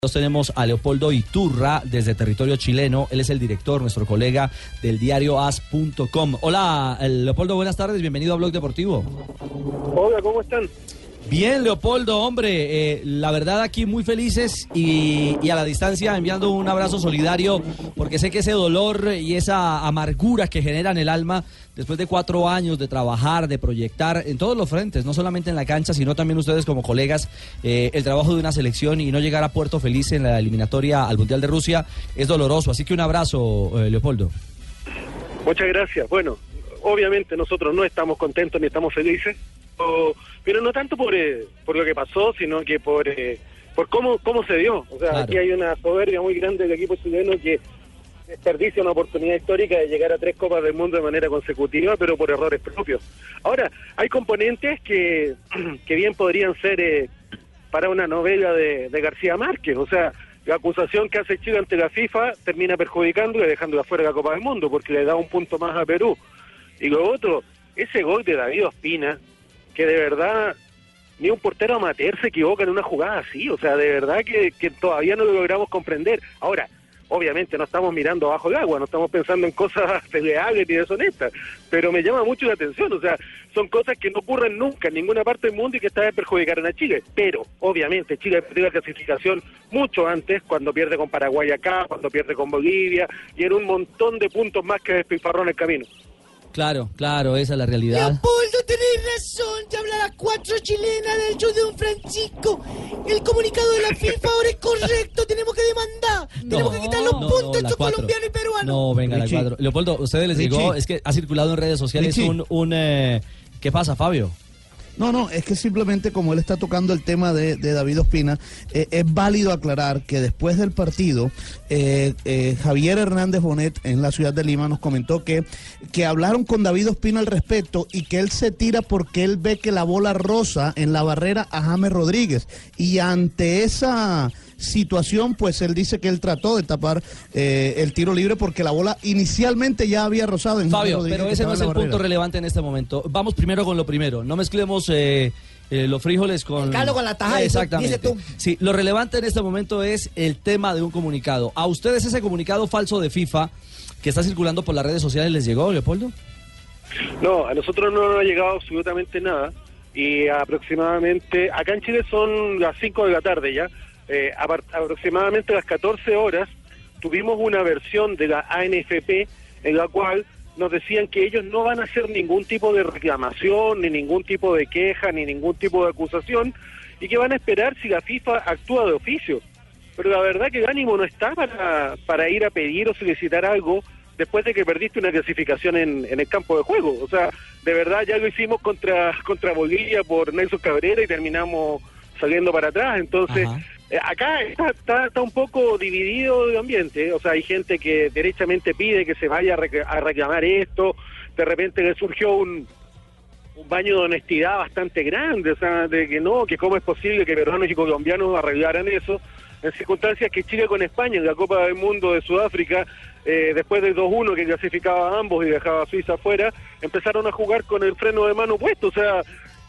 Nos tenemos a Leopoldo Iturra desde territorio chileno. Él es el director, nuestro colega del diario as.com. Hola, eh, Leopoldo, buenas tardes. Bienvenido a Blog Deportivo. Hola, ¿cómo están? Bien, Leopoldo, hombre, eh, la verdad aquí muy felices y, a la distancia enviando un abrazo solidario porque sé que ese dolor y esa amargura que genera en el alma después de cuatro años de trabajar, de proyectar en todos los frentes, no solamente en la cancha, sino también ustedes como colegas, eh, el trabajo de una selección y no llegar a Puerto Feliz en la eliminatoria al Mundial de Rusia es doloroso. Así que un abrazo, eh, Leopoldo. Muchas gracias. Bueno, obviamente nosotros no estamos contentos ni estamos felices pero no tanto por, eh, por lo que pasó, sino que por, eh, por cómo, cómo se dio. O sea, Claro. aquí hay una soberbia muy grande del equipo chileno que desperdicia una oportunidad histórica de llegar a tres Copas del Mundo de manera consecutiva, pero por errores propios. Ahora, hay componentes que, que bien podrían ser eh, para una novela de, de García Márquez. O sea, la acusación que hace Chile ante la FIFA termina perjudicando y dejando afuera de la Copa del Mundo porque le da un punto más a Perú. Y lo otro, ese gol de David Ospina, que de verdad ni un portero amateur se equivoca en una jugada así, o sea, de verdad que, que todavía no lo logramos comprender. Ahora, obviamente no estamos mirando abajo del agua, no estamos pensando en cosas peleables ni deshonestas, pero me llama mucho la atención, o sea, son cosas que no ocurren nunca en ninguna parte del mundo y que esta vez perjudicaron a Chile, pero obviamente Chile perdió la clasificación mucho antes, cuando pierde con Paraguay acá, cuando pierde con Bolivia, y en un montón de puntos más que despilfarró en el camino. Claro, claro, esa es la realidad. Leopoldo, tenés razón. Te habla la cuatro chilena del show de Don Francisco. El comunicado de la FIFA ahora es correcto. Tenemos que demandar. Tenemos que quitar los no, puntos no, estos cuatro. colombianos y peruanos. No, venga, la cuadro. Leopoldo, ¿ustedes les Richie. llegó? Es que ha circulado en redes sociales Richie. un... un eh, ¿Qué pasa, Fabio? No, no, es que simplemente como él está tocando el tema de, David Ospina, eh, es válido aclarar que después del partido, eh, eh, Javier Hernández Bonet en la ciudad de Lima nos comentó que, que hablaron con David Ospina al respecto y que él se tira porque él ve que la bola rosa en la barrera a James Rodríguez. Y ante esa situación, pues él dice que él trató de tapar eh, el tiro libre porque la bola inicialmente ya había rozado en Fabio, Rodríguez, pero ese no es el punto relevante en este momento. Vamos primero con lo primero. No mezclemos eh, eh, los frijoles con... El caldo con la taja, dice- Exactamente. dice tú. Sí, lo relevante en este momento es el tema de un comunicado. ¿A ustedes ese comunicado falso de FIFA que está circulando por las redes sociales les llegó, Leopoldo? No, a nosotros no nos ha llegado absolutamente nada y aproximadamente, acá en Chile son las 5 de la tarde ya, eh, aproximadamente a las 14 horas tuvimos una versión de la ANFP en la cual nos decían que ellos no van a hacer ningún tipo de reclamación, ni ningún tipo de queja, ni ningún tipo de acusación, y que van a esperar si la FIFA actúa de oficio. Pero la verdad que el ánimo no está para, para ir a pedir o solicitar algo después de que perdiste una clasificación en, en el campo de juego. O sea, de verdad ya lo hicimos contra, contra Bolivia por Nelson Cabrera y terminamos saliendo para atrás. Entonces. Eh, acá está, está, está un poco dividido el ambiente. ¿eh? O sea, hay gente que derechamente pide que se vaya a, rec- a reclamar esto. De repente le surgió un, un baño de honestidad bastante grande, o sea, de que no, que cómo es posible que peruanos y colombianos arreglaran eso, en circunstancias que Chile con España en la Copa del Mundo de Sudáfrica, eh, después del 2-1 que clasificaba a ambos y dejaba a Suiza afuera, empezaron a jugar con el freno de mano puesto, o sea,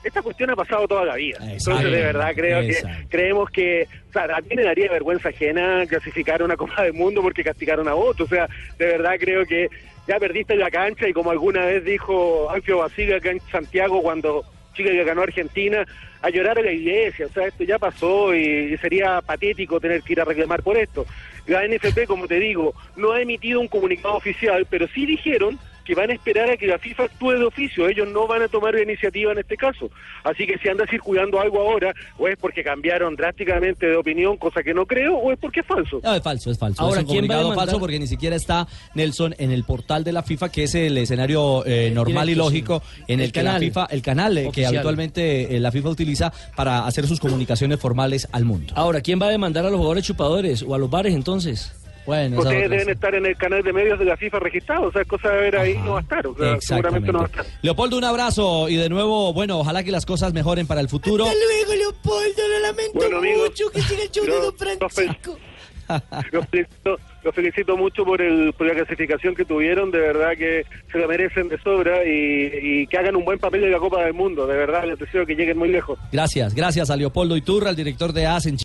esta cuestión ha pasado toda la vida. Exacto. Entonces, de verdad, creo Exacto. que creemos que, o sea, a mí me daría vergüenza ajena clasificar una Copa del Mundo porque castigaron a otro, o sea, de verdad creo que ya perdiste la cancha y como alguna vez dijo Alfio Basile acá en Santiago cuando Chile le ganó Argentina, a llorar a la iglesia, o sea, esto ya pasó y sería patético tener que ir a reclamar por esto. La NFP, como te digo, no ha emitido un comunicado oficial, pero sí dijeron que van a esperar a que la FIFA actúe de oficio. Ellos no van a tomar la iniciativa en este caso. Así que si anda circulando algo ahora, o es porque cambiaron drásticamente de opinión, cosa que no creo, o es porque es falso. No, es falso, es falso. Ahora, es un ¿quién va a comunicado demandar? falso porque ni siquiera está Nelson en el portal de la FIFA, que es el escenario eh, normal y lógico sí. en el, El que la canal. FIFA, el canal eh, que habitualmente eh, la FIFA utiliza para hacer sus comunicaciones formales al mundo. Ahora, ¿quién va a demandar a los jugadores chupadores o a los bares entonces? Bueno, Ustedes deben estar en el canal de medios de la FIFA registrado, o sea, cosa de ver ahí no va a estar, o sea, seguramente no va a estar. Leopoldo, un abrazo y de nuevo, bueno, ojalá que las cosas mejoren para el futuro. Hasta luego, Leopoldo. Lo lamento Bueno, amigo, mucho que siga el show de yo- Don Francisco. Los felicito, los felicito mucho por, el, por la clasificación que tuvieron, de verdad que se la merecen de sobra y, y que hagan un buen papel en la Copa del Mundo, de verdad les deseo que lleguen muy lejos. Gracias, gracias a Leopoldo Iturra, el director de AS en Chile.